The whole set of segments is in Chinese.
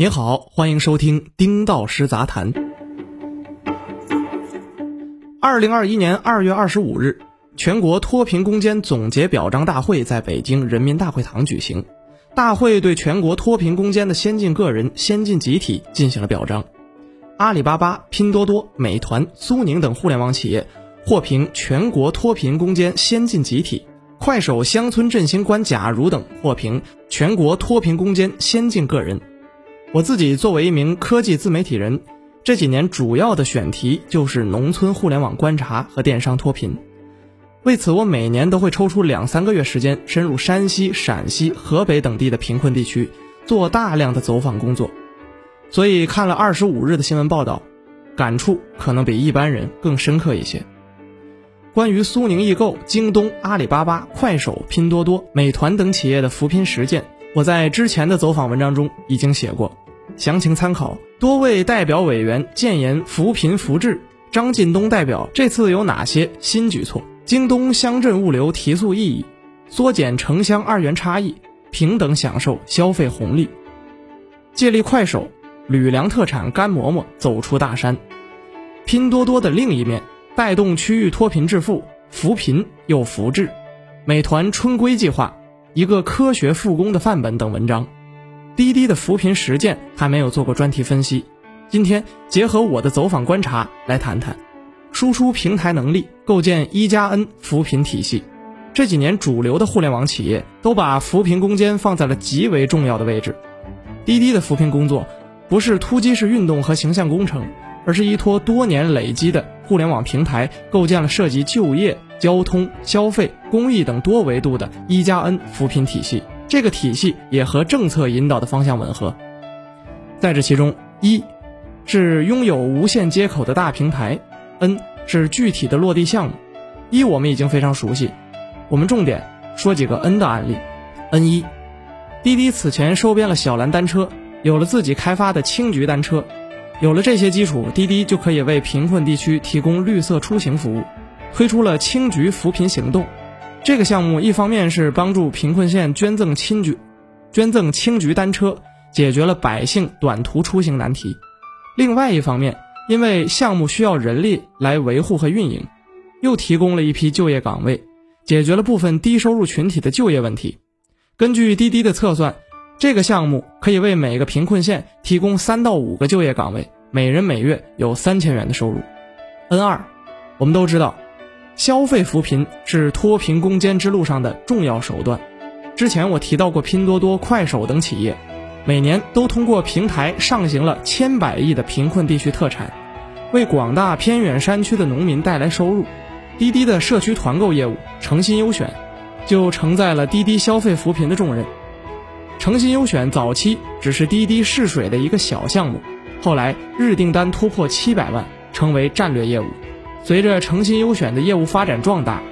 您好，欢迎收听《丁道师杂谈》。二零二一年二月二十五日，全国脱贫攻坚总结表彰大会在北京人民大会堂举行。大会对全国脱贫攻坚的先进个人、先进集体进行了表彰。阿里巴巴、拼多多、美团、苏宁等互联网企业获评全国脱贫攻坚先进集体；快手乡村振兴官贾如等获评全国脱贫攻坚先进个人。我自己作为一名科技自媒体人，这几年主要的选题就是农村互联网观察和电商脱贫。为此，我每年都会抽出两三个月时间，深入山西、陕西、河北等地的贫困地区，做大量的走访工作。所以看了二十五日的新闻报道，感触可能比一般人更深刻一些。关于苏宁易购、京东、阿里巴巴、快手、拼多多、美团等企业的扶贫实践。我在之前的走访文章中已经写过，详情参考。多位代表委员建言扶贫扶志，张近东代表这次有哪些新举措？京东乡镇物流提速意义，缩减城乡二元差异，平等享受消费红利。借力快手，吕梁特产干馍馍走出大山。拼多多的另一面，带动区域脱贫致富，扶贫又扶志。美团春归计划。一个科学复工的范本等文章，滴滴的扶贫实践还没有做过专题分析。今天结合我的走访观察来谈谈，输出平台能力，构建一加 N 扶贫体系。这几年主流的互联网企业都把扶贫攻坚放在了极为重要的位置。滴滴的扶贫工作不是突击式运动和形象工程，而是依托多年累积的互联网平台，构建了涉及就业。交通、消费、公益等多维度的一加 N 扶贫体系，这个体系也和政策引导的方向吻合。在这其中，一是拥有无线接口的大平台，N 是具体的落地项目。一我们已经非常熟悉，我们重点说几个 N 的案例。N 一，滴滴此前收编了小蓝单车，有了自己开发的青桔单车，有了这些基础，滴滴就可以为贫困地区提供绿色出行服务。推出了青桔扶贫行动，这个项目一方面是帮助贫困县捐赠青桔，捐赠青桔单车，解决了百姓短途出行难题；另外一方面，因为项目需要人力来维护和运营，又提供了一批就业岗位，解决了部分低收入群体的就业问题。根据滴滴的测算，这个项目可以为每个贫困县提供三到五个就业岗位，每人每月有三千元的收入。N 二，我们都知道。消费扶贫是脱贫攻坚之路上的重要手段。之前我提到过，拼多多、快手等企业，每年都通过平台上行了千百亿的贫困地区特产，为广大偏远山区的农民带来收入。滴滴的社区团购业务诚心优选，就承载了滴滴消费扶贫的重任。诚心优选早期只是滴滴试水的一个小项目，后来日订单突破七百万，成为战略业务。随着诚心优选的业务发展壮大，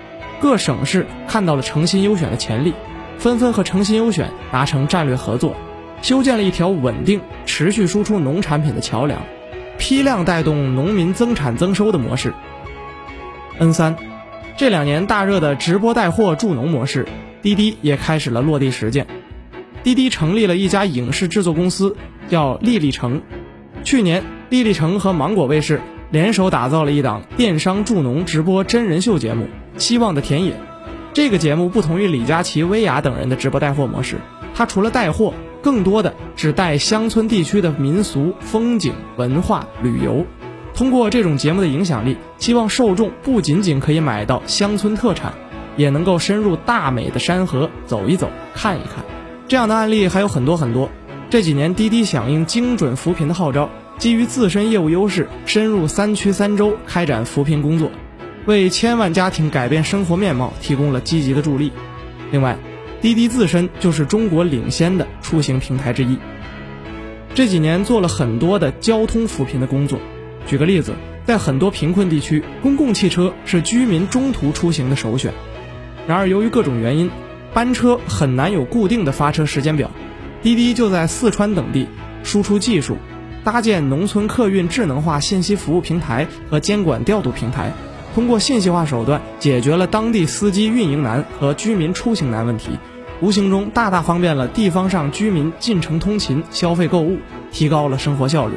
各省市看到了诚心优选的潜力，纷纷和诚心优选达成战略合作，修建了一条稳定、持续输出农产品的桥梁，批量带动农民增产增收的模式。N 三，这两年大热的直播带货助农模式，滴滴也开始了落地实践。滴滴成立了一家影视制作公司，叫丽丽城。去年，丽丽城和芒果卫视。联手打造了一档电商助农直播真人秀节目《希望的田野》。这个节目不同于李佳琦、薇娅等人的直播带货模式，它除了带货，更多的是带乡村地区的民俗风景、文化旅游。通过这种节目的影响力，希望受众不仅仅可以买到乡村特产，也能够深入大美的山河走一走、看一看。这样的案例还有很多很多。这几年，滴滴响应精准扶贫的号召。基于自身业务优势，深入三区三州开展扶贫工作，为千万家庭改变生活面貌提供了积极的助力。另外，滴滴自身就是中国领先的出行平台之一，这几年做了很多的交通扶贫的工作。举个例子，在很多贫困地区，公共汽车是居民中途出行的首选。然而，由于各种原因，班车很难有固定的发车时间表，滴滴就在四川等地输出技术。搭建农村客运智能化信息服务平台和监管调度平台，通过信息化手段解决了当地司机运营难和居民出行难问题，无形中大大方便了地方上居民进城通勤、消费购物，提高了生活效率。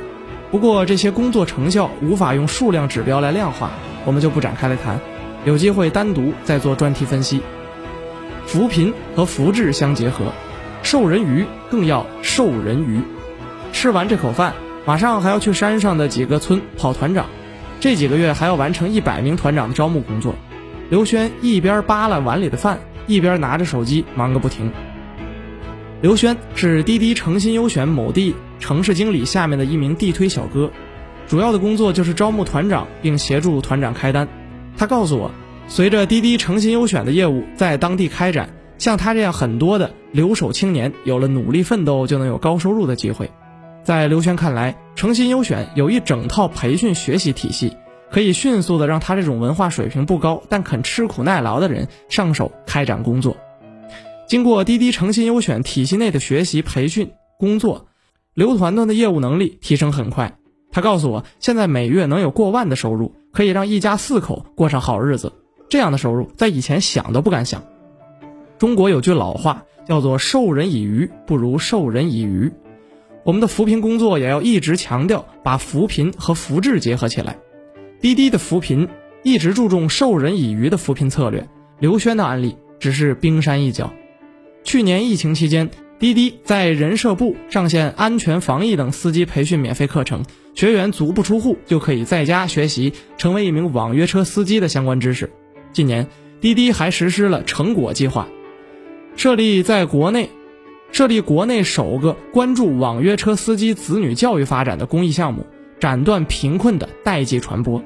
不过这些工作成效无法用数量指标来量化，我们就不展开来谈，有机会单独再做专题分析。扶贫和扶志相结合，授人鱼更要授人鱼。吃完这口饭，马上还要去山上的几个村跑团长，这几个月还要完成一百名团长的招募工作。刘轩一边扒拉碗里的饭，一边拿着手机忙个不停。刘轩是滴滴诚心优选某地城市经理下面的一名地推小哥，主要的工作就是招募团长并协助团长开单。他告诉我。随着滴滴诚心优选的业务在当地开展，像他这样很多的留守青年有了努力奋斗就能有高收入的机会。在刘轩看来，诚心优选有一整套培训学习体系，可以迅速的让他这种文化水平不高但肯吃苦耐劳的人上手开展工作。经过滴滴诚心优选体系内的学习培训工作，刘团团的业务能力提升很快。他告诉我，现在每月能有过万的收入，可以让一家四口过上好日子。这样的收入在以前想都不敢想。中国有句老话叫做“授人以鱼不如授人以渔”，我们的扶贫工作也要一直强调把扶贫和扶志结合起来。滴滴的扶贫一直注重授人以渔的扶贫策略，刘轩的案例只是冰山一角。去年疫情期间，滴滴在人社部上线安全防疫等司机培训免费课程，学员足不出户就可以在家学习成为一名网约车司机的相关知识。近年，滴滴还实施了成果计划，设立在国内设立国内首个关注网约车司机子女教育发展的公益项目，斩断贫困的代际传播。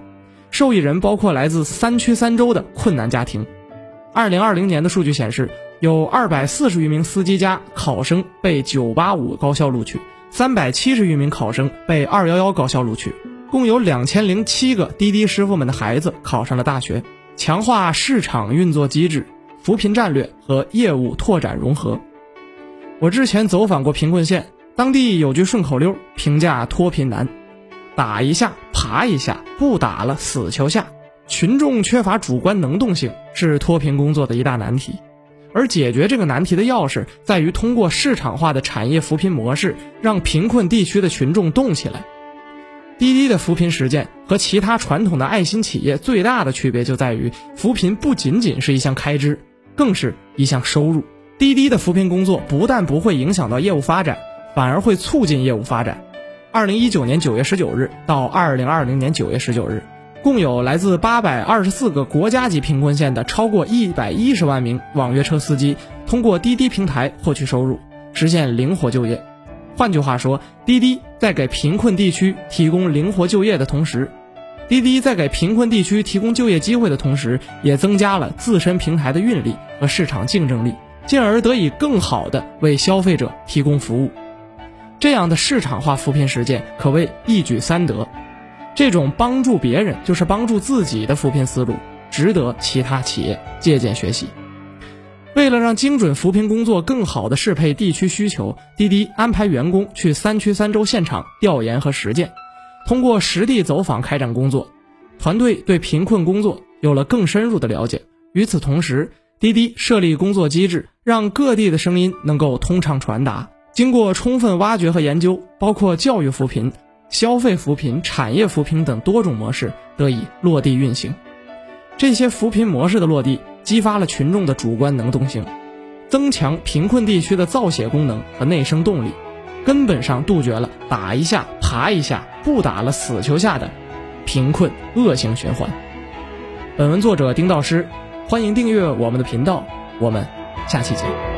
受益人包括来自三区三州的困难家庭。二零二零年的数据显示，有二百四十余名司机家考生被九八五高校录取，三百七十余名考生被二幺幺高校录取，共有两千零七个滴滴师傅们的孩子考上了大学。强化市场运作机制、扶贫战略和业务拓展融合。我之前走访过贫困县，当地有句顺口溜评价脱贫难：打一下，爬一下，不打了死求下。群众缺乏主观能动性是脱贫工作的一大难题，而解决这个难题的钥匙在于通过市场化的产业扶贫模式，让贫困地区的群众动起来。滴滴的扶贫实践和其他传统的爱心企业最大的区别就在于，扶贫不仅仅是一项开支，更是一项收入。滴滴的扶贫工作不但不会影响到业务发展，反而会促进业务发展。二零一九年九月十九日到二零二零年九月十九日，共有来自八百二十四个国家级贫困县的超过一百一十万名网约车司机，通过滴滴平台获取收入，实现灵活就业。换句话说，滴滴在给贫困地区提供灵活就业的同时，滴滴在给贫困地区提供就业机会的同时，也增加了自身平台的运力和市场竞争力，进而得以更好的为消费者提供服务。这样的市场化扶贫实践可谓一举三得。这种帮助别人就是帮助自己的扶贫思路，值得其他企业借鉴学习。为了让精准扶贫工作更好地适配地区需求，滴滴安排员工去三区三州现场调研和实践，通过实地走访开展工作，团队对贫困工作有了更深入的了解。与此同时，滴滴设立工作机制，让各地的声音能够通畅传达。经过充分挖掘和研究，包括教育扶贫、消费扶贫、产业扶贫等多种模式得以落地运行。这些扶贫模式的落地。激发了群众的主观能动性，增强贫困地区的造血功能和内生动力，根本上杜绝了打一下爬一下不打了死球下的贫困恶性循环。本文作者丁道师，欢迎订阅我们的频道，我们下期见。